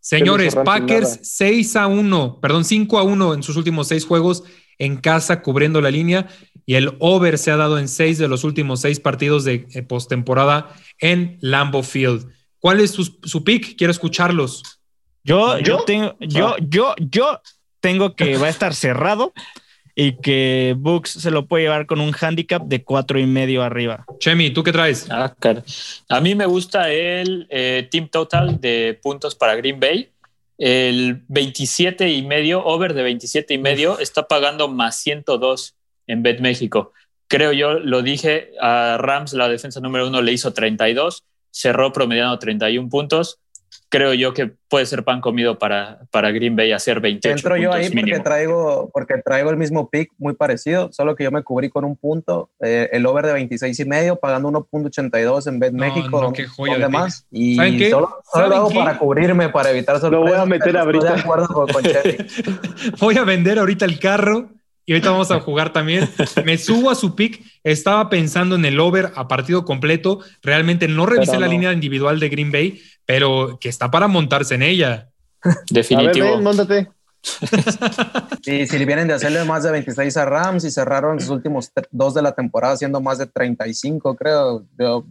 Señores, Packers nada. 6 a 1, perdón, 5 a 1 en sus últimos seis juegos en casa cubriendo la línea y el over se ha dado en seis de los últimos seis partidos de eh, postemporada en Lambeau Field. ¿Cuál es su, su pick? Quiero escucharlos. Yo, yo, ¿Yo? tengo, yo, yo, yo tengo que va a estar cerrado y que Books se lo puede llevar con un handicap de cuatro y medio arriba. Chemi, ¿tú qué traes? Ah, car- A mí me gusta el eh, team total de puntos para Green Bay. El 27 y medio, over de 27 y medio, está pagando más 102 en Bet México. Creo yo, lo dije, a Rams, la defensa número uno, le hizo 32, cerró promediando 31 puntos. Creo yo que puede ser pan comido para, para Green Bay hacer 28 Entro yo puntos ahí porque mínimo. traigo, porque traigo el mismo pick muy parecido, solo que yo me cubrí con un punto, eh, el over de 26 y medio, pagando 1.82 en Bet No, México. no, qué joya ¿dónde de más? Y ¿Saben qué? solo, solo ¿Saben lo hago qué? para cubrirme, para evitar sorpresas. Lo voy a meter ahorita. Estoy de acuerdo con, con. Voy a vender ahorita el carro y ahorita vamos a jugar también. Me subo a su pick. Estaba pensando en el over a partido completo. Realmente no revisé Pero la no. línea individual de Green Bay, pero que está para montarse en ella. A ver, Definitivo. ven, móntate. Y si vienen de hacerle más de 26 a Rams y cerraron sus últimos dos de la temporada haciendo más de 35, creo. Yo-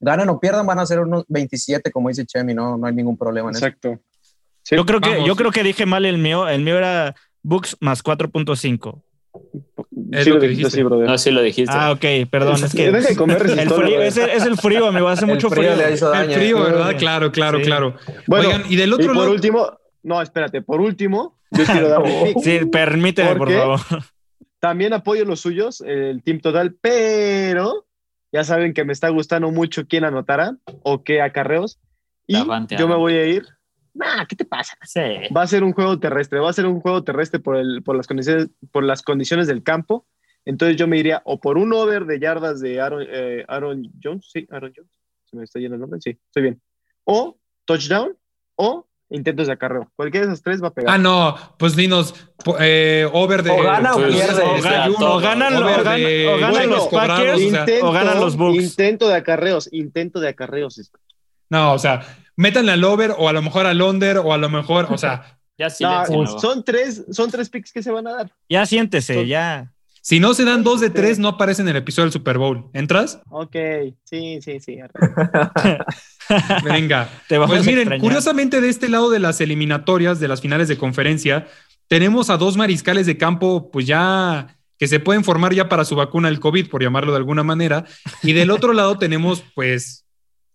ganen o pierdan, van a ser unos 27, como dice Chemi, no, no hay ningún problema en eso. Exacto. Sí, Yo creo que, yo creo que dije mal el mío. El mío era Books más 4.5. Es sí lo lo que dijiste brother. No, sí lo dijiste. Ah, ok, perdón. Es que de comer el frío, es, el, es el frío, amigo. Hace El mucho frío frío. le hizo El daño. frío, ¿eh? ¿verdad? Claro, claro, Sí. claro. Bueno, Oigan, y del y otro por lado. último, no, espérate, por último, yo quiero dar pick. Sí, permíteme, ¿Por favor. También apoyo los suyos, el Team Total, pero ya saben que me está gustando mucho quién anotará o qué acarreos. Y Davante yo me voy a ir. Nah, ¿qué te pasa? Sí. Va a ser un juego terrestre, va a ser un juego terrestre por, el, por, las, condiciones, por las condiciones del campo. Entonces yo me iría o por un over de yardas de Aaron, eh, Aaron Jones, sí, Aaron Jones, se me está yendo el nombre, sí, estoy bien. O touchdown o intentos de acarreo. Cualquiera de esos tres va a pegar. Ah, no, pues dinos eh, over de. O gana o pierde. o O gana- ganan- los Packers, o ganan los Bucks. Intento de acarreos, intento de acarreos. No, o sea, métanle al over o a lo mejor al under o a lo mejor, o sea, Ya No, silencio. son tres, son tres picks que se van a dar. Ya siéntese, Son- ya. si no se dan dos de tres, no aparece en el episodio del Super Bowl. ¿Entras? Ok, sí, sí, sí. Venga. Te vamos Pues miren, extrañar. curiosamente de este lado de las eliminatorias, de las finales de conferencia, tenemos a dos mariscales de campo, pues ya que se pueden formar ya para su vacuna del COVID, por llamarlo de alguna manera. Y del otro lado tenemos, pues,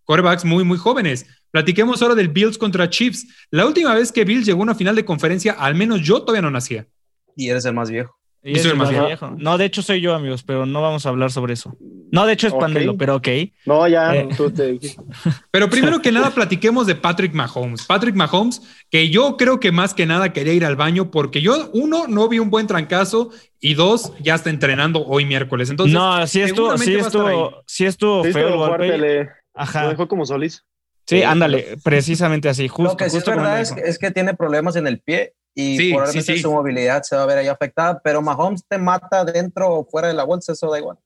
corebacks muy, muy jóvenes. Platiquemos ahora del Bills contra Chiefs. La última vez que Bills llegó a una final de conferencia, al menos yo todavía no nacía. Y eres el más viejo. Y Y soy el más viejo. viejo. No, de hecho soy yo, amigos, pero no vamos a hablar sobre eso. No, de hecho es Ok. Pandelo, pero ok. No, ya, Eh. tú te Pero primero que nada, platiquemos de Patrick Mahomes. Patrick Mahomes, que yo creo que más que nada quería ir al baño porque yo, uno, no vi un buen trancazo y dos, ya está entrenando hoy miércoles. Entonces, no, sí estuvo, sí estuvo, sí estuvo feo el golpe. Le- lo Ajá. dejó como Solís. Sí, ándale, precisamente así, justo. Lo que sí es justo verdad es que, es que tiene problemas en el pie y Sí, probablemente sí, sí. su movilidad se va a ver ahí afectada, pero Mahomes te mata dentro o fuera de la bolsa, eso da igual.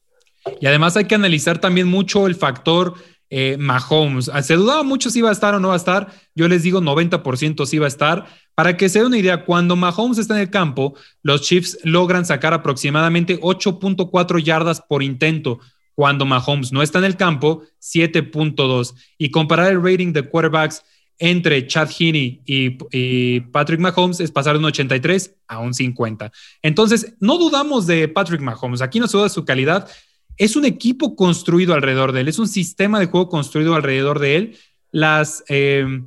Y además hay que analizar también mucho el factor eh, Mahomes. Se dudaba mucho si iba a estar o no va a estar. Yo les digo 90% si va a estar. Para que se den una idea, cuando Mahomes está en el campo, los Chiefs logran sacar aproximadamente 8.4 yardas por intento. Cuando Mahomes no está en el campo, 7.2. Y comparar el rating de quarterbacks entre Chad Heaney y, Patrick Mahomes es pasar de un 83 a un 50. Entonces, no dudamos de Patrick Mahomes. Aquí no se duda su calidad es un equipo construido alrededor de él, es un sistema de juego construido alrededor de él. Las, eh,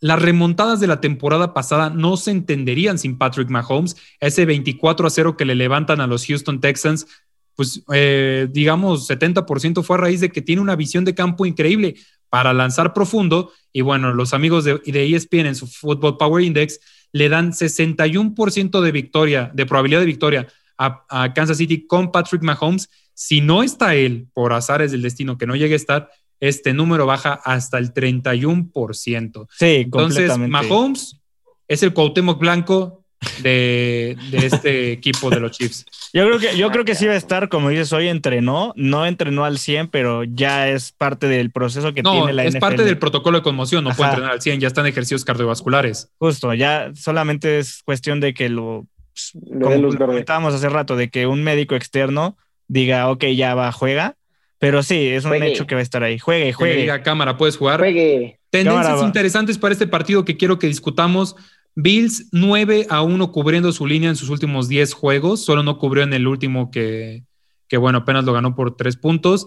las remontadas de la temporada pasada no se entenderían sin Patrick Mahomes. Ese 24 a 0 que le levantan a los Houston Texans, pues eh, digamos 70% fue a raíz de que tiene una visión de campo increíble para lanzar profundo. Y bueno, los amigos de, de ESPN en su Football Power Index le dan 61% de victoria, de probabilidad de victoria a, a Kansas City con Patrick Mahomes si no está él, por azares del destino que no llegue a estar, este número baja hasta el 31%. Sí, Entonces. Mahomes es el Cuauhtémoc Blanco de, de este equipo de los Chiefs. Yo creo que, yo creo que sí va a estar, como dices, hoy entrenó, no entrenó al 100, pero ya es parte del proceso que No, tiene la es NFL. parte del protocolo de conmoción, no puede Ajá. entrenar al 100, ya están ejercicios cardiovasculares. Justo, ya solamente es cuestión de que lo, Le como dé luz lo comentábamos hace rato, de que un médico externo diga, ok, ya va, juega. Pero sí, es un Juegue. hecho que va a estar ahí. Juegue, Que juegue. diga cámara, puedes jugar. Juegue. Tendencias Cámara, interesantes para este partido que quiero que discutamos. Bills 9 a 1 cubriendo su línea en sus últimos 10 juegos, solo no cubrió en el último que, que bueno, apenas lo ganó por 3 puntos.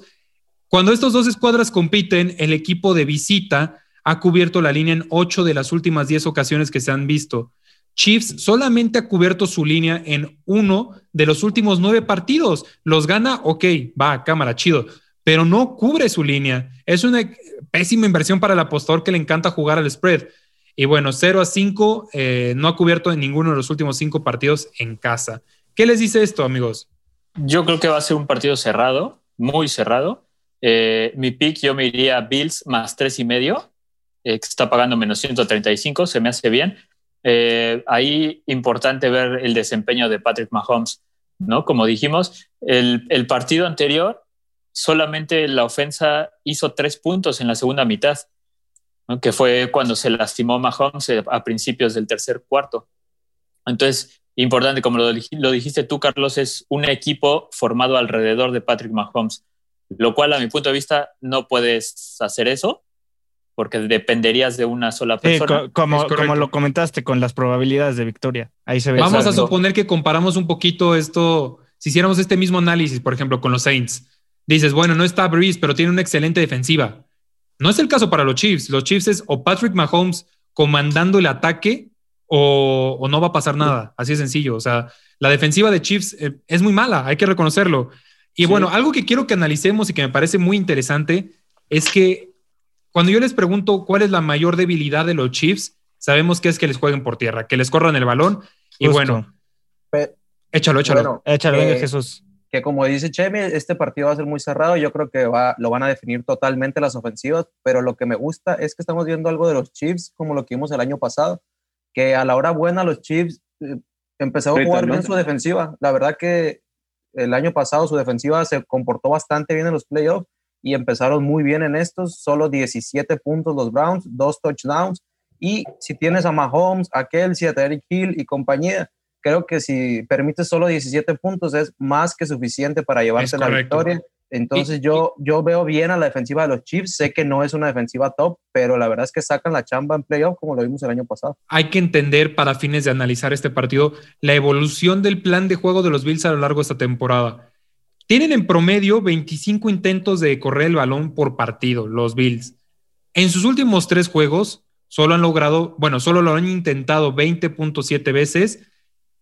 Cuando estos dos escuadras compiten, el equipo de visita ha cubierto la línea en 8 de las últimas 10 ocasiones que se han visto. Chiefs solamente ha cubierto su línea en uno de los últimos nueve partidos. Los gana, ok, va, cámara, chido, pero no cubre su línea. Es una pésima inversión para el apostador que le encanta jugar al spread. Y bueno, 0 a 5 eh, no ha cubierto en ninguno de los últimos cinco partidos en casa. ¿Qué les dice esto, amigos? Yo creo que va a ser un partido cerrado, muy cerrado. Eh, mi pick yo me iría Bills más tres y medio, eh, que está pagando menos 135, se me hace bien. Eh, ahí importante ver el desempeño de Patrick Mahomes, ¿no? Como dijimos, el, el partido anterior solamente la ofensa hizo tres puntos en la segunda mitad, ¿no? que fue cuando se lastimó Mahomes eh, a principios del tercer cuarto. Entonces, importante, como lo, lo, dijiste tú, Carlos, es un equipo formado alrededor de Patrick Mahomes, lo cual a mi punto de vista no puedes hacer eso porque dependerías de una sola persona. Sí, co como, como, lo comentaste con las probabilidades de victoria. Ahí se ve. Vamos a suponer que comparamos un poquito esto, si hiciéramos este mismo análisis, por ejemplo, con los Saints. Dices, bueno, no está Breeze, pero tiene una excelente defensiva. No es el caso para los Chiefs. Los Chiefs es o Patrick Mahomes comandando el ataque o, o no va a pasar nada. Así de sencillo. O sea, la defensiva de Chiefs eh, es muy mala, hay que reconocerlo. Y sí. bueno, algo que quiero que analicemos y que me parece muy interesante es que cuando yo les pregunto cuál es la mayor debilidad de los Chiefs, sabemos que es que les jueguen por tierra, que les corran el balón. Y bueno, Pe échalo, échalo. Bueno, échalo, venga, eh, Jesús. Que como dice Chemi, este partido va a ser muy cerrado. Yo creo que va, lo van a definir totalmente las ofensivas, pero lo que me gusta es que estamos viendo algo de los Chiefs, como lo que vimos el año pasado, que a la hora buena los Chiefs eh, empezaron a jugar bien su defensiva. La verdad que el año pasado su defensiva se comportó bastante bien en los playoffs y empezaron muy bien en estos, solo 17 puntos los Browns, dos touchdowns, y si tienes a Mahomes, a Kelsey, a Derek Hill y compañía, creo que si permites solo 17 puntos es más que suficiente para llevarse la victoria. Entonces y, yo, yo veo bien a la defensiva de los Chiefs, sé que no es una defensiva top, pero la verdad es que sacan la chamba en playoff como lo vimos el año pasado. Hay que entender para fines de analizar este partido la evolución del plan de juego de los Bills a lo largo de esta temporada. Tienen en promedio 25 intentos de correr el balón por partido, los Bills. En sus últimos tres juegos, solo han logrado, bueno, solo lo han intentado 20.7 veces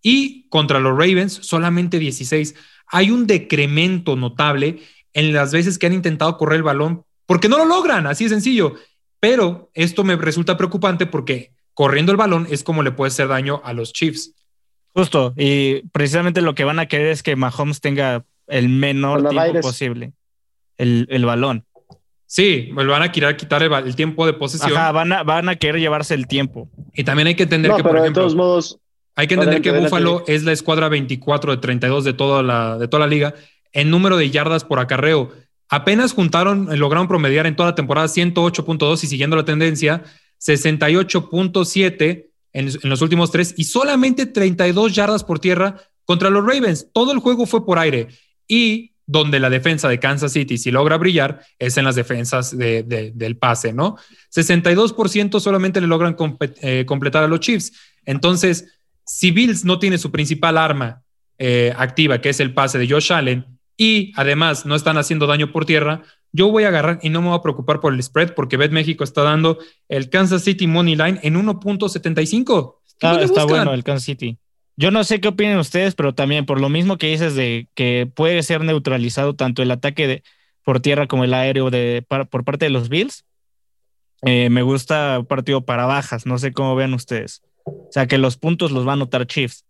y contra los Ravens solamente 16. Hay un decremento notable en las veces que han intentado correr el balón, porque no lo logran, así de sencillo. Pero esto me resulta preocupante porque corriendo el balón es como le puede hacer daño a los Chiefs. Justo, y precisamente lo que van a querer es que Mahomes tenga el menor tiempo posible, el, el, balón. Sí, le van a querer quitar el, tiempo de posesión. Ajá, van a, van a querer llevarse el tiempo. Y también hay que entender que, por ejemplo, de todos modos, hay que entender que Buffalo es la escuadra 24 de 32 de toda la, de toda la liga en número de yardas por acarreo. Apenas juntaron, lograron promediar en toda la temporada 108.2 y siguiendo la tendencia, 68.7 en, los últimos tres y solamente 32 yardas por tierra contra los Ravens. Todo el juego fue por aire y donde la defensa de Kansas City si logra brillar es en las defensas del pase, ¿no? 62% solamente le logran eh, completar a los Chiefs. Entonces, si Bills no tiene su principal arma eh, activa, que es el pase de Josh Allen, y además no están haciendo daño por tierra, yo voy a agarrar y no me voy a preocupar por el spread porque Bet México está dando el Kansas City Money Line en 1.75. Ah, está bueno el Kansas City. Yo no sé qué opinan ustedes, pero también por lo mismo que dices de que puede ser neutralizado tanto el ataque de, por tierra como el aéreo de, por parte de los Bills, eh, me gusta partido para bajas. No sé cómo vean ustedes. O sea, que los puntos los va a anotar Chiefs.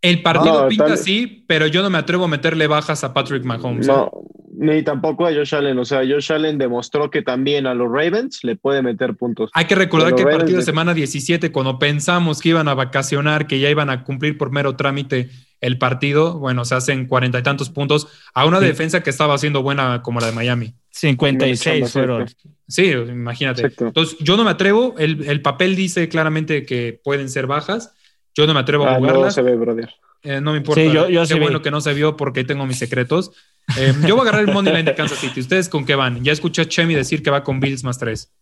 El partido pinta así, pero yo no me atrevo a meterle bajas a Patrick Mahomes. No, ¿eh? ni tampoco a Josh Allen. O sea, Josh Allen demostró que también a los Ravens le puede meter puntos. Hay que recordar que el partido de semana 17, cuando pensamos que iban a vacacionar, que ya iban a cumplir por mero trámite el partido, bueno, se hacen cuarenta y tantos puntos a una defensa que estaba haciendo buena como la de Miami. 56 fueron. Sí, imagínate. Entonces, yo no me atrevo. El, papel dice claramente que pueden ser bajas. Yo no me atrevo a ah, jugarlas. No se ve, brother. Eh, no me importa. Sí, yo, yo Qué bueno que no se vio porque tengo mis secretos. Eh, yo voy a agarrar el money line de Kansas City. ¿Ustedes con qué van? Ya escuché a Chemi decir que va con Bills más tres.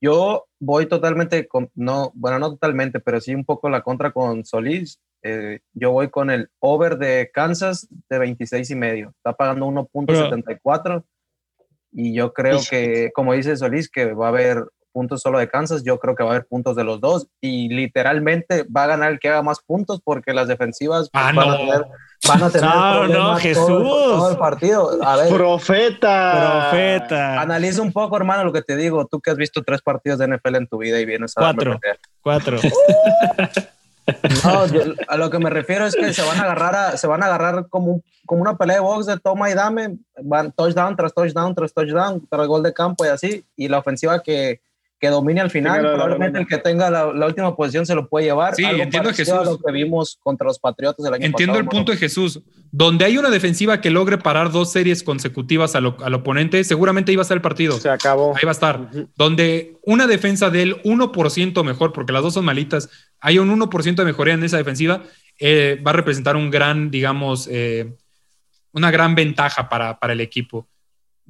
Yo voy totalmente con, no, bueno, no totalmente, pero sí un poco la contra con Solís. Eh, yo voy con el over de Kansas de 26 y medio. Está pagando 1.74. Y yo creo que, como dice Solís, que va a haber puntos solo de Kansas, yo creo que va a haber puntos de los dos y literalmente va a ganar el que haga más puntos porque las defensivas ah, van, a tener, van a tener no, no, Jesús. Todo, el partido. A ver, profeta. Profeta. Analiza un poco, hermano, lo que te digo. Tú que has visto tres partidos de NFL en tu vida y vienes a Cuatro. Cuatro. No, a lo que me refiero es que se van a agarrar, se van a agarrar como, como una pelea de box de toma y dame, van touchdown tras touchdown tras touchdown, tras gol de campo y así, y la ofensiva que, que domine al final. Probablemente el que tenga la, última posición se lo puede llevar. Sí, entiendo Jesús. lo que vimos contra los Patriotas del año Entiendo el punto de Jesús. Donde hay una defensiva que logre parar dos series consecutivas al, oponente, seguramente ahí va a estar el partido. Se acabó. Ahí va a estar. Donde una defensa del 1% mejor, porque las dos son malitas, hay un 1% de mejoría en esa defensiva, eh, va a representar un gran, digamos, eh, una gran ventaja para, para el equipo.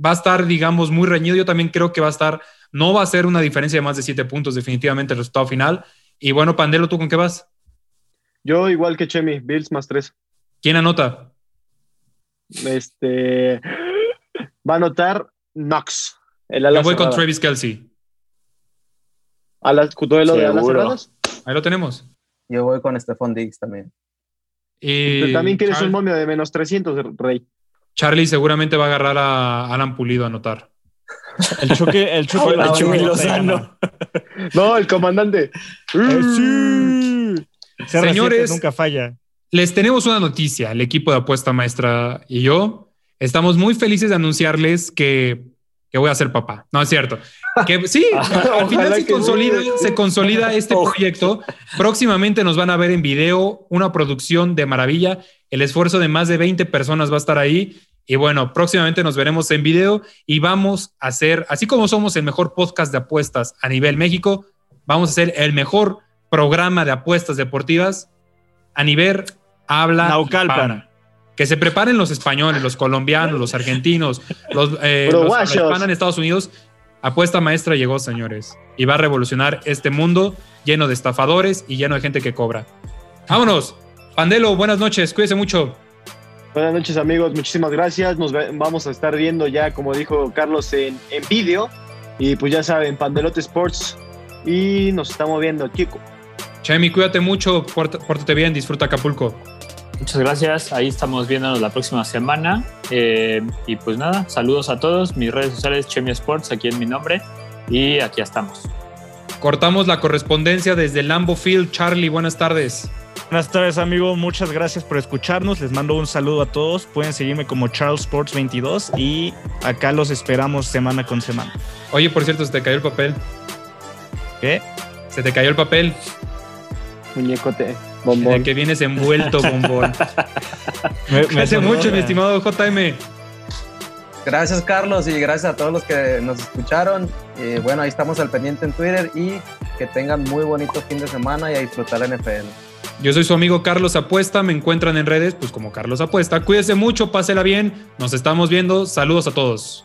Va a estar, digamos, muy reñido. Yo también creo que va a estar no va a ser una diferencia de más de siete puntos definitivamente el resultado final. Y bueno, Pandelo, ¿tú con qué vas? Yo igual que Chemi, Bills más tres. ¿Quién anota? Este va a anotar Knox. Yo voy con Travis Kelsey. ¿A las duelo de alas cerradas? Ahí lo tenemos. Yo voy con Stephon Diggs también. Y también quieres un momio de menos 300, Rey. Charlie seguramente va a agarrar a Alan Pulido a anotar. El choque, el choque, el Lozano. No, el comandante. Señores, nunca falla. Les tenemos una noticia. El equipo de apuesta maestra y yo estamos muy felices de anunciarles que, que voy a ser papá. No es cierto. Que sí, al final se consolida, se consolida este proyecto. Próximamente nos van a ver en video una producción de maravilla. El esfuerzo de más de 20 personas va a estar ahí y bueno, próximamente nos veremos en video y vamos a hacer, así como somos el mejor podcast de apuestas a nivel México, vamos a ser el mejor programa de apuestas deportivas a nivel habla Naucalpan. Que se preparen los españoles, los colombianos, los argentinos, los, eh, los, en Estados Unidos. Apuesta maestra llegó, señores, y va a revolucionar este mundo lleno de estafadores y lleno de gente que cobra. Vámonos. Pandelo, buenas noches, cuídese mucho. Buenas noches amigos, muchísimas gracias. Nos vamos a estar viendo ya, como dijo Carlos, en, en vídeo. Y pues ya saben, Pandelote Sports. Y nos estamos viendo, chico. Chemi, cuídate mucho, pórtate bien, disfruta Acapulco. Muchas gracias. Ahí estamos viéndonos la próxima semana. Eh, y pues nada, saludos a todos. Mis redes sociales, Chemi Sports, aquí en mi nombre. Y aquí estamos. Cortamos la correspondencia desde Lambo Field. Charlie, buenas tardes. Buenas tardes, amigo. Muchas gracias por escucharnos. Les mando un saludo a todos. Pueden seguirme como Charles Sports 22 y acá los esperamos semana con semana. Oye, por cierto, se te cayó el papel. ¿Qué? Se te cayó el papel. Muñecote, En el que vienes envuelto, bombón. Me, Me hace mucho, mi eh. estimado JM. Gracias, Carlos, y gracias a todos los que nos escucharon. Eh, bueno, ahí estamos al pendiente en Twitter y que tengan muy bonito fin de semana y a disfrutar la NFL. Yo soy su amigo Carlos Apuesta. Me encuentran en redes, pues como Carlos Apuesta. Cuídese mucho, pásela bien. Nos estamos viendo. Saludos a todos.